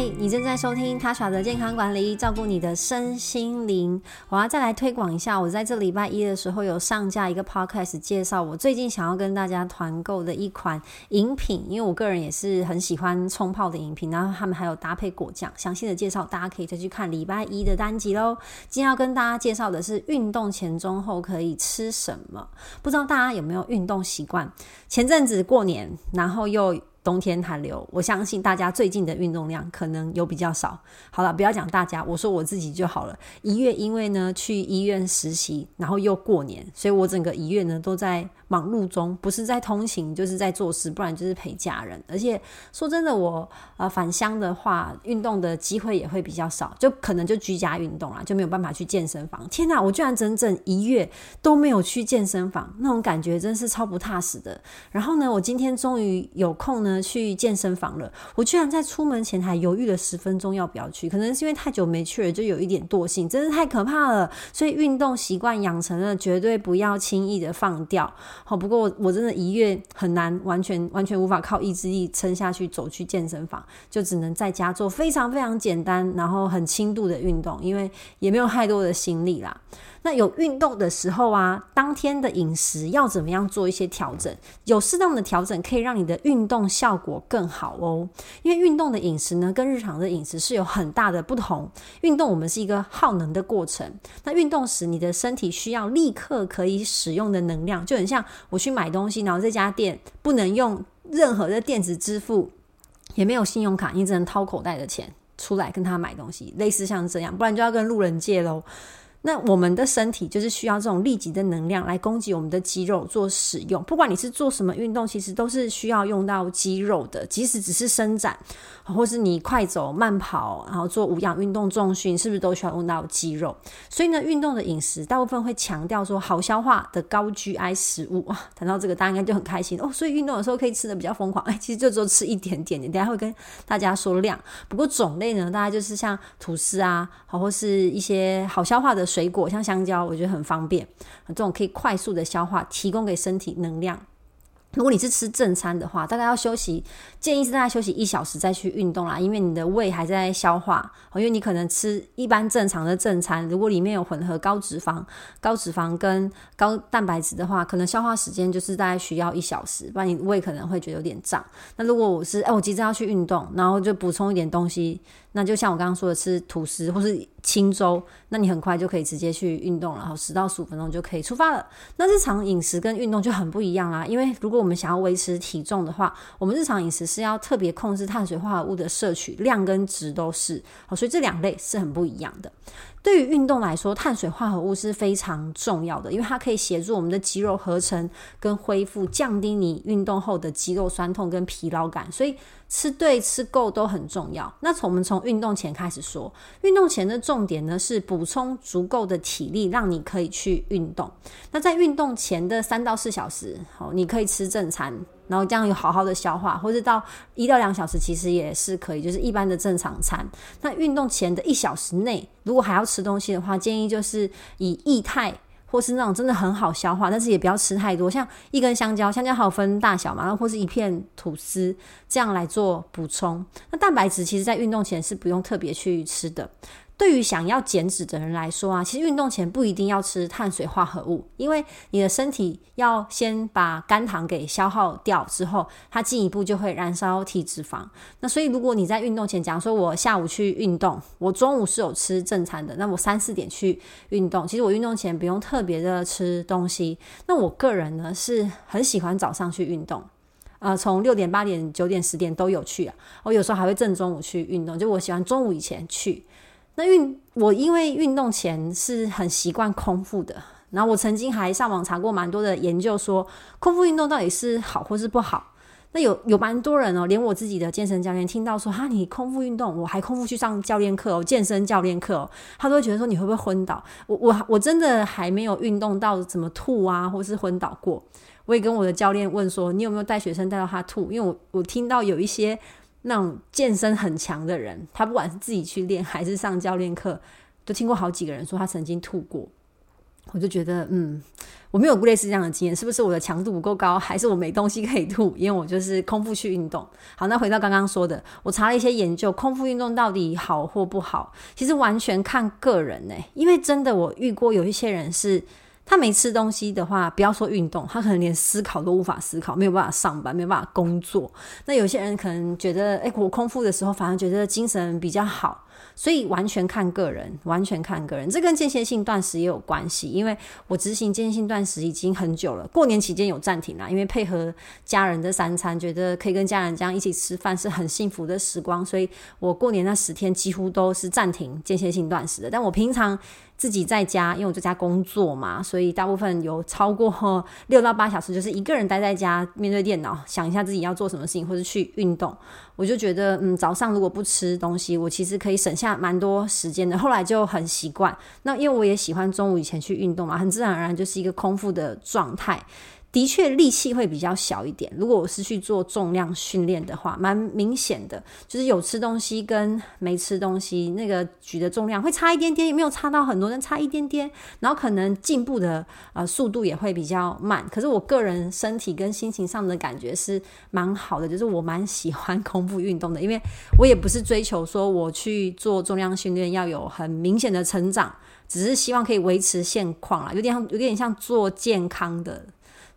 你正在收听 Tasha 的健康管理，照顾你的身心灵。我要再来推广一下，我在这礼拜一的时候有上架一个 podcast，介绍我最近想要跟大家团购的一款饮品，因为我个人也是很喜欢冲泡的饮品，然后他们还有搭配果酱，详细的介绍大家可以再去看礼拜一的单集喽。今天要跟大家介绍的是运动前、中、后可以吃什么？不知道大家有没有运动习惯？前阵子过年，然后又。冬天寒流，我相信大家最近的运动量可能有比较少。好了，不要讲大家，我说我自己就好了。一月因为呢去医院实习，然后又过年，所以我整个一月呢都在忙碌中，不是在通勤，就是在做事，不然就是陪家人。而且说真的，我呃返乡的话，运动的机会也会比较少，就可能就居家运动啦，就没有办法去健身房。天哪，我居然整整一月都没有去健身房，那种感觉真是超不踏实的。然后呢，我今天终于有空呢。去健身房了，我居然在出门前还犹豫了十分钟要不要去，可能是因为太久没去了，就有一点惰性，真是太可怕了。所以运动习惯养成了，绝对不要轻易的放掉。好，不过我我真的一月很难完全完全无法靠意志力撑下去走去健身房，就只能在家做非常非常简单，然后很轻度的运动，因为也没有太多的心力啦。那有运动的时候啊，当天的饮食要怎么样做一些调整？有适当的调整可以让你的运动效果更好哦。因为运动的饮食呢，跟日常的饮食是有很大的不同。运动我们是一个耗能的过程，那运动时你的身体需要立刻可以使用的能量，就很像我去买东西，然后这家店不能用任何的电子支付，也没有信用卡，你只能掏口袋的钱出来跟他买东西，类似像这样，不然就要跟路人借喽。那我们的身体就是需要这种立即的能量来供给我们的肌肉做使用。不管你是做什么运动，其实都是需要用到肌肉的。即使只是伸展，或是你快走、慢跑，然后做无氧运动、重训，是不是都需要用到肌肉？所以呢，运动的饮食大部分会强调说好消化的高 GI 食物。哇，谈到这个，大家应该就很开心哦。所以运动的时候可以吃的比较疯狂。哎，其实就只有吃一点点，等下会跟大家说量。不过种类呢，大概就是像吐司啊，好或是一些好消化的。水果像香蕉，我觉得很方便，这种可以快速的消化，提供给身体能量。如果你是吃正餐的话，大概要休息，建议是大概休息一小时再去运动啦，因为你的胃还在消化。因为你可能吃一般正常的正餐，如果里面有混合高脂肪、高脂肪跟高蛋白质的话，可能消化时间就是大概需要一小时，不然你胃可能会觉得有点胀。那如果我是哎，我急着要去运动，然后就补充一点东西，那就像我刚刚说的，吃吐司或是清粥，那你很快就可以直接去运动了，然后十到十五分钟就可以出发了。那日常饮食跟运动就很不一样啦，因为如果我们想要维持体重的话，我们日常饮食是要特别控制碳水化合物的摄取量跟值都是，好，所以这两类是很不一样的。对于运动来说，碳水化合物是非常重要的，因为它可以协助我们的肌肉合成跟恢复，降低你运动后的肌肉酸痛跟疲劳感。所以吃对吃够都很重要。那从我们从运动前开始说，运动前的重点呢是补充足够的体力，让你可以去运动。那在运动前的三到四小时，好，你可以吃正餐。然后这样有好好的消化，或者到一到两小时，其实也是可以，就是一般的正常餐。那运动前的一小时内，如果还要吃东西的话，建议就是以液态或是那种真的很好消化，但是也不要吃太多，像一根香蕉，香蕉还有分大小嘛，然后或是一片吐司这样来做补充。那蛋白质其实在运动前是不用特别去吃的。对于想要减脂的人来说啊，其实运动前不一定要吃碳水化合物，因为你的身体要先把肝糖给消耗掉之后，它进一步就会燃烧体脂肪。那所以如果你在运动前，假如说我下午去运动，我中午是有吃正餐的，那我三四点去运动，其实我运动前不用特别的吃东西。那我个人呢是很喜欢早上去运动，呃，从六点、八点、九点、十点都有去啊。我有时候还会正中午去运动，就我喜欢中午以前去。那运我因为运动前是很习惯空腹的，然后我曾经还上网查过蛮多的研究，说空腹运动到底是好或是不好。那有有蛮多人哦，连我自己的健身教练听到说哈，你空腹运动，我还空腹去上教练课哦，健身教练课哦，他都会觉得说你会不会昏倒？我我我真的还没有运动到怎么吐啊，或是昏倒过。我也跟我的教练问说，你有没有带学生带到他吐？因为我我听到有一些。那种健身很强的人，他不管是自己去练还是上教练课，都听过好几个人说他曾经吐过。我就觉得，嗯，我没有过类似这样的经验，是不是我的强度不够高，还是我没东西可以吐？因为我就是空腹去运动。好，那回到刚刚说的，我查了一些研究，空腹运动到底好或不好，其实完全看个人呢。因为真的，我遇过有一些人是，他没吃东西的话，不要说运动，他可能连思考都无法思考，没有办法上班，没有办法工作。那有些人可能觉得，哎，我空腹的时候反而觉得精神比较好。所以完全看个人，完全看个人，这跟间歇性断食也有关系。因为我执行间歇性断食已经很久了，过年期间有暂停啦，因为配合家人的三餐，觉得可以跟家人这样一起吃饭是很幸福的时光，所以我过年那十天几乎都是暂停间歇性断食的。但我平常自己在家，因为我在家工作嘛，所以大部分有超过 六到八小时，就是一个人待在家，面对电脑，想一下自己要做什么事情，或者去运动。我就觉得，嗯，早上如果不吃东西，我其实可以省下蛮多时间的。后来就很习惯。那因为我也喜欢中午以前去运动嘛，很自然而然就是一个空腹的状态。的确力气会比较小一点。如果我是去做重量训练的话，蛮明显的，就是有吃东西跟没吃东西，那个举的重量会差一点点，也没有差到很多，但差一点点。然后可能进步的呃速度也会比较慢。可是我个人身体跟心情上的感觉是蛮好的，就是我蛮喜欢空腹运动的，因为我也不是追求说我去做重量训练要有很明显的成长，只是希望可以维持现况啦，有点有点像做健康的。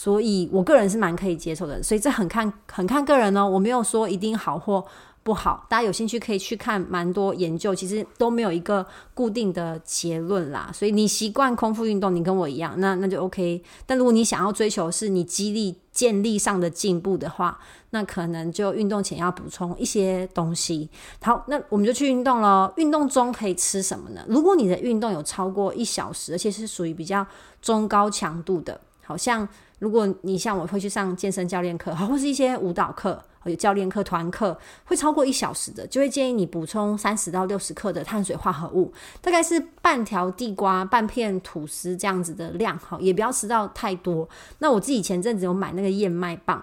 所以，我个人是蛮可以接受的，所以这很看很看个人哦。我没有说一定好或不好，大家有兴趣可以去看蛮多研究，其实都没有一个固定的结论啦。所以你习惯空腹运动，你跟我一样，那那就 OK。但如果你想要追求是你肌力健力上的进步的话，那可能就运动前要补充一些东西。好，那我们就去运动咯。运动中可以吃什么呢？如果你的运动有超过一小时，而且是属于比较中高强度的，好像。如果你像我会去上健身教练课，或是一些舞蹈课，有教练课、团课，会超过一小时的，就会建议你补充三十到六十克的碳水化合物，大概是半条地瓜、半片吐司这样子的量，哈，也不要吃到太多。那我自己前阵子有买那个燕麦棒，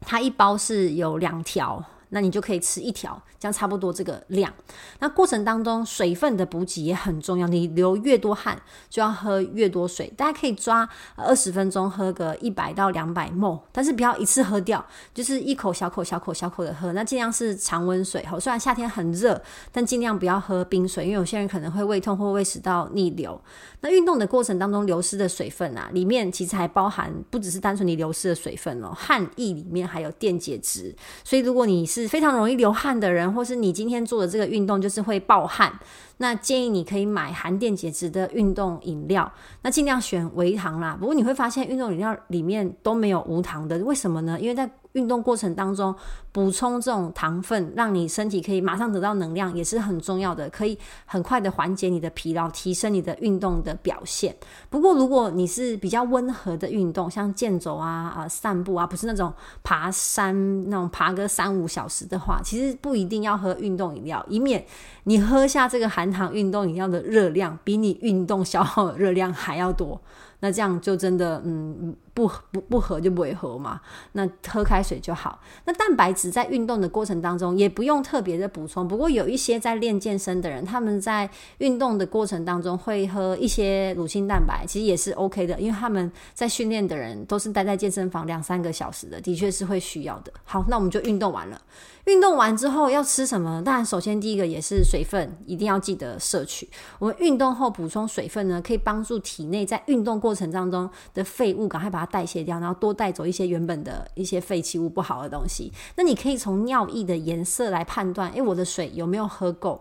它一包是有两条。那你就可以吃一条，这样差不多这个量。那过程当中水分的补给也很重要，你流越多汗就要喝越多水。大家可以抓二十分钟喝个一百到两百 m 但是不要一次喝掉，就是一口小口小口小口的喝。那尽量是常温水，好，虽然夏天很热，但尽量不要喝冰水，因为有些人可能会胃痛或胃食道逆流。那运动的过程当中流失的水分啊，里面其实还包含不只是单纯你流失的水分哦，汗液里面还有电解质。所以如果你是非常容易流汗的人，或是你今天做的这个运动就是会暴汗，那建议你可以买含电解质的运动饮料，那尽量选微糖啦。不过你会发现运动饮料里面都没有无糖的，为什么呢？因为在运动过程当中补充这种糖分，让你身体可以马上得到能量，也是很重要的，可以很快的缓解你的疲劳，提升你的运动的表现。不过如果你是比较温和的运动，像健走啊、啊、散步啊，不是那种爬山那种爬个三五小时的话，其实不一定要喝运动饮料，以免你喝下这个含糖运动饮料的热量比你运动消耗的热量还要多。那这样就真的，嗯，不不不喝就不会喝嘛。那喝开水就好。那蛋白质在运动的过程当中也不用特别的补充。不过有一些在练健身的人，他们在运动的过程当中会喝一些乳清蛋白，其实也是 OK 的，因为他们在训练的人都是待在健身房两三个小时的，的确是会需要的。好，那我们就运动完了。运动完之后要吃什么？当然，首先第一个也是水分，一定要记得摄取。我们运动后补充水分呢，可以帮助体内在运动过程当中的废物赶快把它代谢掉，然后多带走一些原本的一些废弃物、不好的东西。那你可以从尿液的颜色来判断，诶，我的水有没有喝够？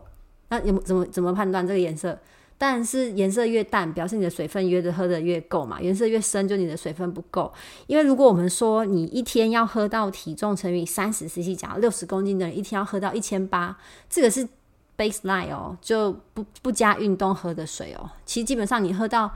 那有怎么怎么判断这个颜色？但是颜色越淡，表示你的水分约的喝的越够嘛。颜色越深，就你的水分不够。因为如果我们说你一天要喝到体重乘以三十 cc，假如六十公斤的人一天要喝到一千八，这个是 baseline 哦，就不不加运动喝的水哦。其实基本上你喝到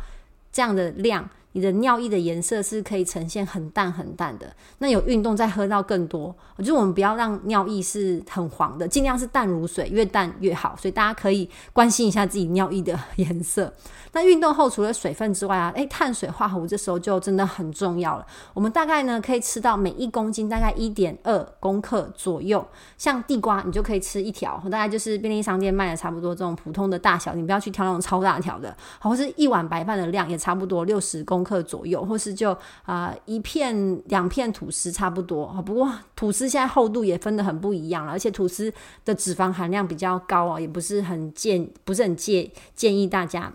这样的量。你的尿液的颜色是可以呈现很淡很淡的。那有运动再喝到更多，就是我们不要让尿液是很黄的，尽量是淡如水，越淡越好。所以大家可以关心一下自己尿液的 颜色。那运动后除了水分之外啊，诶，碳水化合物这时候就真的很重要了。我们大概呢可以吃到每一公斤大概一点二公克左右。像地瓜，你就可以吃一条，大概就是便利商店卖的差不多这种普通的大小，你不要去挑那种超大条的。好，或是一碗白饭的量也差不多六十公克左右，或是就啊、一片两片吐司差不多。不过吐司现在厚度也分得很不一样了，而且吐司的脂肪含量比较高哦，也不是很建不是很建建议大家。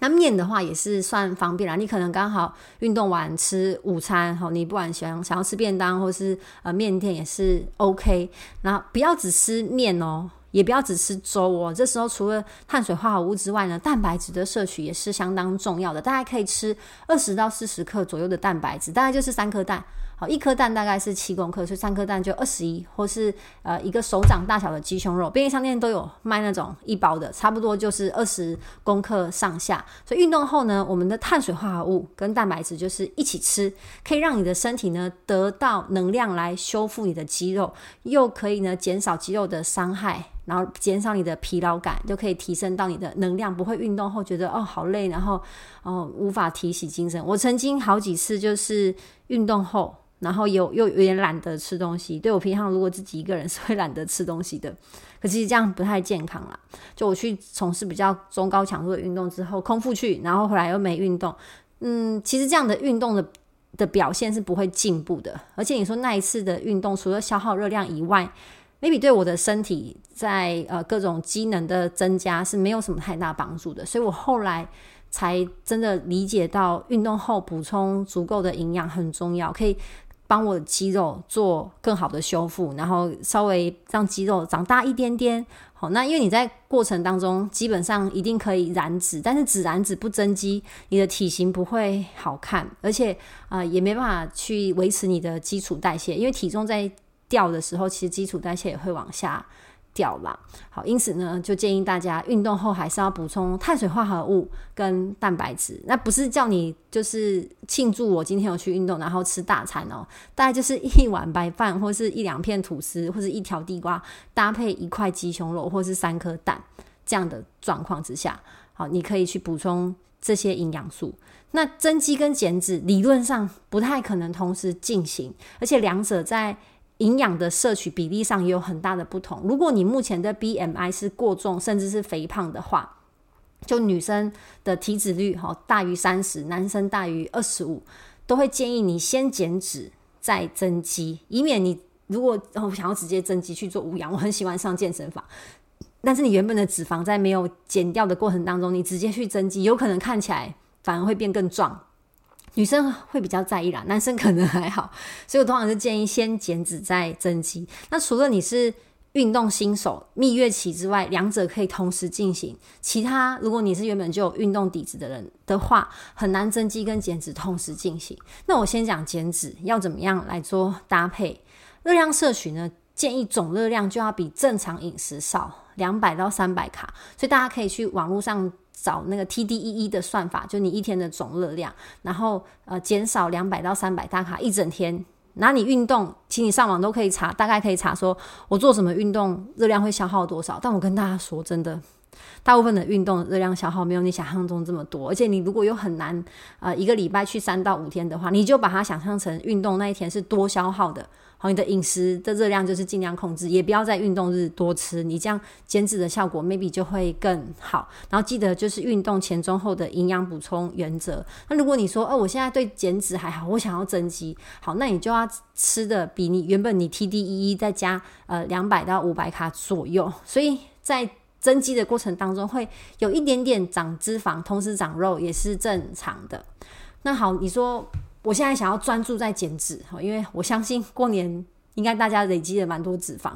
那面的话也是算方便啦，你可能刚好运动完吃午餐，好，你不管想想要吃便当或是呃面店也是 OK。那不要只吃面哦，也不要只吃粥哦。这时候除了碳水化合物之外呢，蛋白质的摄取也是相当重要的。大概可以吃二十到四十克左右的蛋白质，大概就是三颗蛋。好一颗蛋大概是七公克，所以三颗蛋就二十一，或是呃一个手掌大小的鸡胸肉，便利商店都有卖那种一包的，差不多就是二十公克上下。所以运动后呢，我们的碳水化合物跟蛋白质就是一起吃，可以让你的身体呢得到能量来修复你的肌肉，又可以呢减少肌肉的伤害，然后减少你的疲劳感，就可以提升到你的能量，不会运动后觉得哦好累，然后哦无法提起精神。我曾经好几次就是运动后。然后又又有点懒得吃东西，对，我平常如果自己一个人是会懒得吃东西的，可是这样不太健康啦。就我去从事比较中高强度的运动之后，空腹去，然后回来又没运动，嗯，其实这样的运动的的表现是不会进步的。而且你说那一次的运动，除了消耗热量以外，maybe 对我的身体在呃各种机能的增加是没有什么太大帮助的。所以我后来才真的理解到，运动后补充足够的营养很重要，可以。帮我的肌肉做更好的修复，然后稍微让肌肉长大一点点。好，那因为你在过程当中基本上一定可以燃脂，但是只燃脂不增肌，你的体型不会好看，而且啊、也没办法去维持你的基础代谢，因为体重在掉的时候，其实基础代谢也会往下。掉了，好，因此呢，就建议大家运动后还是要补充碳水化合物跟蛋白质。那不是叫你就是庆祝我今天有去运动，然后吃大餐哦，大概就是一碗白饭，或是一两片吐司，或是一条地瓜，搭配一块鸡胸肉，或是三颗蛋，这样的状况之下，好，你可以去补充这些营养素。那增肌跟减脂理论上不太可能同时进行，而且两者在营养的摄取比例上也有很大的不同。如果你目前的 BMI 是过重，甚至是肥胖的话，就女生的体脂率哈大于三十，男生大于二十五，都会建议你先减脂再增肌，以免你如果哦想要直接增肌去做无氧。我很喜欢上健身房，但是你原本的脂肪在没有减掉的过程当中，你直接去增肌，有可能看起来反而会变更壮。女生会比较在意啦，男生可能还好，所以我通常是建议先减脂再增肌。那除了你是运动新手、蜜月期之外，两者可以同时进行。其他如果你是原本就有运动底子的人的话，很难增肌跟减脂同时进行。那我先讲减脂要怎么样来做搭配，热量摄取呢？建议总热量就要比正常饮食少两百到三百卡，所以大家可以去网络上。找那个 TDEE 的算法，就你一天的总热量，然后呃减少两百到三百大卡一整天。那你运动，请你上网都可以查，大概可以查说我做什么运动热量会消耗多少。但我跟大家说真的，大部分的运动热量消耗没有你想象中这么多。而且你如果有很难呃一个礼拜去三到五天的话，你就把它想象成运动那一天是多消耗的。好，你的饮食的热量就是尽量控制，也不要在运动日多吃，你这样减脂的效果 maybe 就会更好。然后记得就是运动前、中、后的营养补充原则。那如果你说，哦，我现在对减脂还好，我想要增肌，好，那你就要吃的比你原本你 TDEE 再加呃两百到五百卡左右。所以在增肌的过程当中，会有一点点长脂肪，同时长肉也是正常的。那好，你说。我现在想要专注在减脂，因为我相信过年应该大家累积了蛮多脂肪，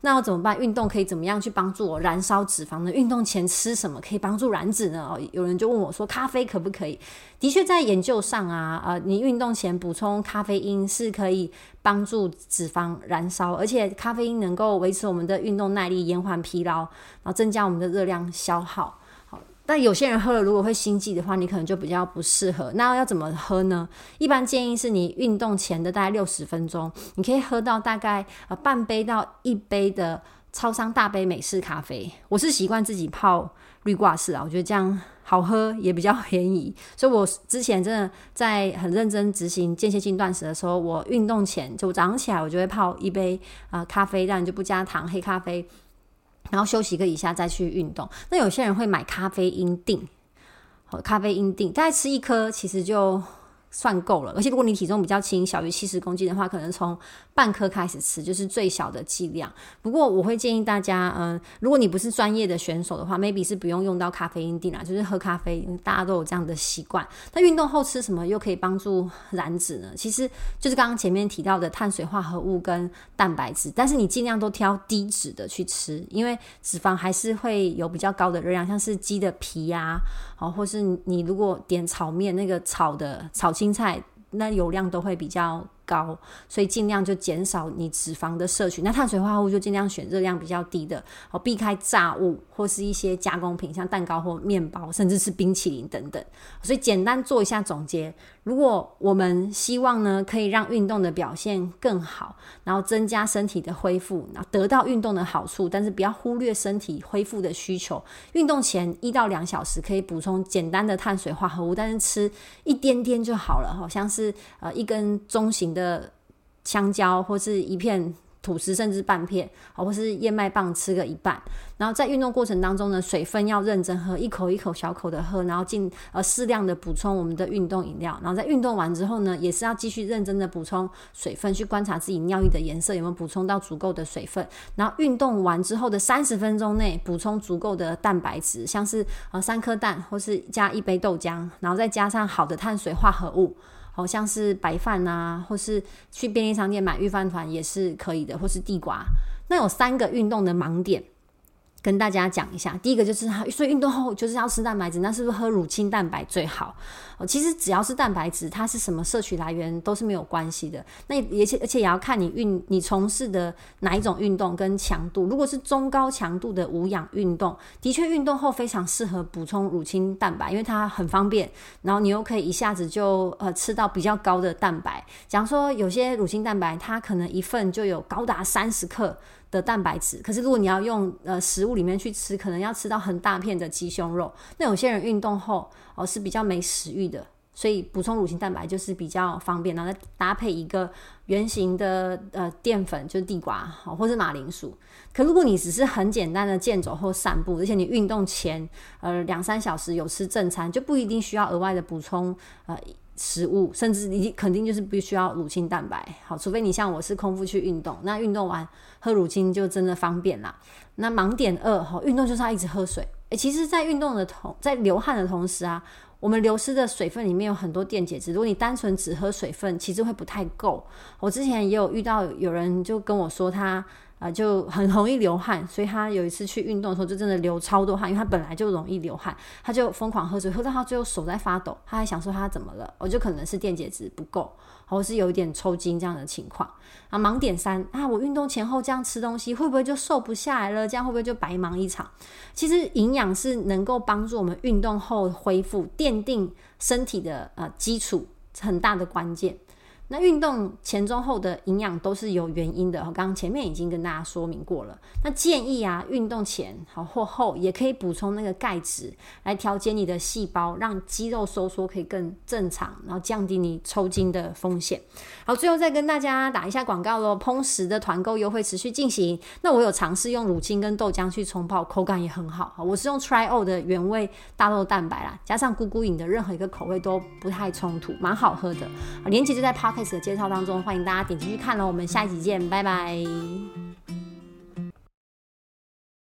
那我怎么办？运动可以怎么样去帮助我燃烧脂肪呢？运动前吃什么可以帮助燃脂呢？哦有人就问我说，咖啡可不可以？的确，在研究上啊，呃，你运动前补充咖啡因是可以帮助脂肪燃烧，而且咖啡因能够维持我们的运动耐力，延缓疲劳，然后增加我们的热量消耗。但有些人喝了如果会心悸的话，你可能就比较不适合。那要怎么喝呢？一般建议是你运动前的大概六十分钟，你可以喝到大概呃半杯到一杯的超商大杯美式咖啡。我是习惯自己泡绿挂式啊，我觉得这样好喝也比较便宜。所以我之前真的在很认真执行间歇性断食的时候，我运动前就早上起来我就会泡一杯啊、咖啡，但就不加糖黑咖啡。然后休息个一下再去运动。那有些人会买咖啡因定，咖啡因定大概吃一颗其实就算够了。而且如果你体重比较轻，小于七十公斤的话，可能从半颗开始吃就是最小的剂量。不过我会建议大家，嗯，如果你不是专业的选手的话，maybe 是不用用到咖啡因錠啦，就是喝咖啡，大家都有这样的习惯。那运动后吃什么又可以帮助燃脂呢？其实就是刚刚前面提到的碳水化合物跟蛋白质，但是你尽量都挑低脂的去吃，因为脂肪还是会有比较高的热量，像是鸡的皮呀，好，或是你如果点炒面那个炒的炒青菜，那油量都会比较高，所以尽量就减少你脂肪的摄取。那碳水化合物就尽量选热量比较低的，哦，避开炸物或是一些加工品，像蛋糕或面包，甚至是冰淇淋等等。所以简单做一下总结：如果我们希望呢，可以让运动的表现更好，然后增加身体的恢复，然后得到运动的好处，但是不要忽略身体恢复的需求。运动前一到两小时可以补充简单的碳水化合物，但是吃一点点就好了，好像是呃一根中型的。的香蕉或是一片吐司，甚至半片，或是燕麦棒吃个一半。然后在运动过程当中呢，水分要认真喝，一口一口小口的喝，然后尽呃适量的补充我们的运动饮料。然后在运动完之后呢，也是要继续认真的补充水分，去观察自己尿液的颜色有没有补充到足够的水分。然后运动完之后的三十分钟内补充足够的蛋白质，像是呃三颗蛋，或是加一杯豆浆，然后再加上好的碳水化合物。好像是白饭啊，或是去便利商店买预饭团也是可以的，或是地瓜。那有三个运动的盲点。跟大家讲一下，第一个就是，所以运动后就是要吃蛋白质，那是不是喝乳清蛋白最好？哦，其实只要是蛋白质，它是什么摄取来源都是没有关系的。那而且而且也要看你运你从事的哪一种运动跟强度。如果是中高强度的无氧运动，的确运动后非常适合补充乳清蛋白，因为它很方便，然后你又可以一下子就呃吃到比较高的蛋白。假如说有些乳清蛋白，它可能一份就有高达三十克。的蛋白质，可是如果你要用呃食物里面去吃，可能要吃到很大片的鸡胸肉。那有些人运动后哦是比较没食欲的，所以补充乳清蛋白就是比较方便，然后再搭配一个圆形的呃淀粉，就是地瓜好，或是马铃薯。可如果你只是很简单的健走或散步，而且你运动前呃两三小时有吃正餐，就不一定需要额外的补充呃。食物，甚至你肯定就是不需要乳清蛋白，好，除非你像我是空腹去运动，那运动完喝乳清就真的方便啦。那盲点二，哈，运动就是要一直喝水。诶，其实，在运动的同，在流汗的同时啊，我们流失的水分里面有很多电解质，如果你单纯只喝水分，其实会不太够。我之前也有遇到有人就跟我说他。啊，就很容易流汗，所以他有一次去运动的时候，就真的流超多汗，因为他本来就容易流汗，他就疯狂喝水，喝到他最后手在发抖，他还想说他怎么了，我就可能是电解质不够，或是有一点抽筋这样的情况。啊，盲点三啊，我运动前后这样吃东西，会不会就瘦不下来了？这样会不会就白忙一场？其实营养是能够帮助我们运动后恢复，奠定身体的呃基础，很大的关键。那运动前、中、后的营养都是有原因的，我刚刚前面已经跟大家说明过了。那建议啊，运动前好或后也可以补充那个钙质，来调节你的细胞，让肌肉收缩可以更正常，然后降低你抽筋的风险。好，最后再跟大家打一下广告喽，烹食的团购优惠持续进行。那我有尝试用乳清跟豆浆去冲泡，口感也很好。我是用 Try-O 的原味大豆蛋白啦，加上咕咕饮的任何一个口味都不太冲突，蛮好喝的。连接就在介绍当中，欢迎大家点进去看了。我们下一集见，拜拜。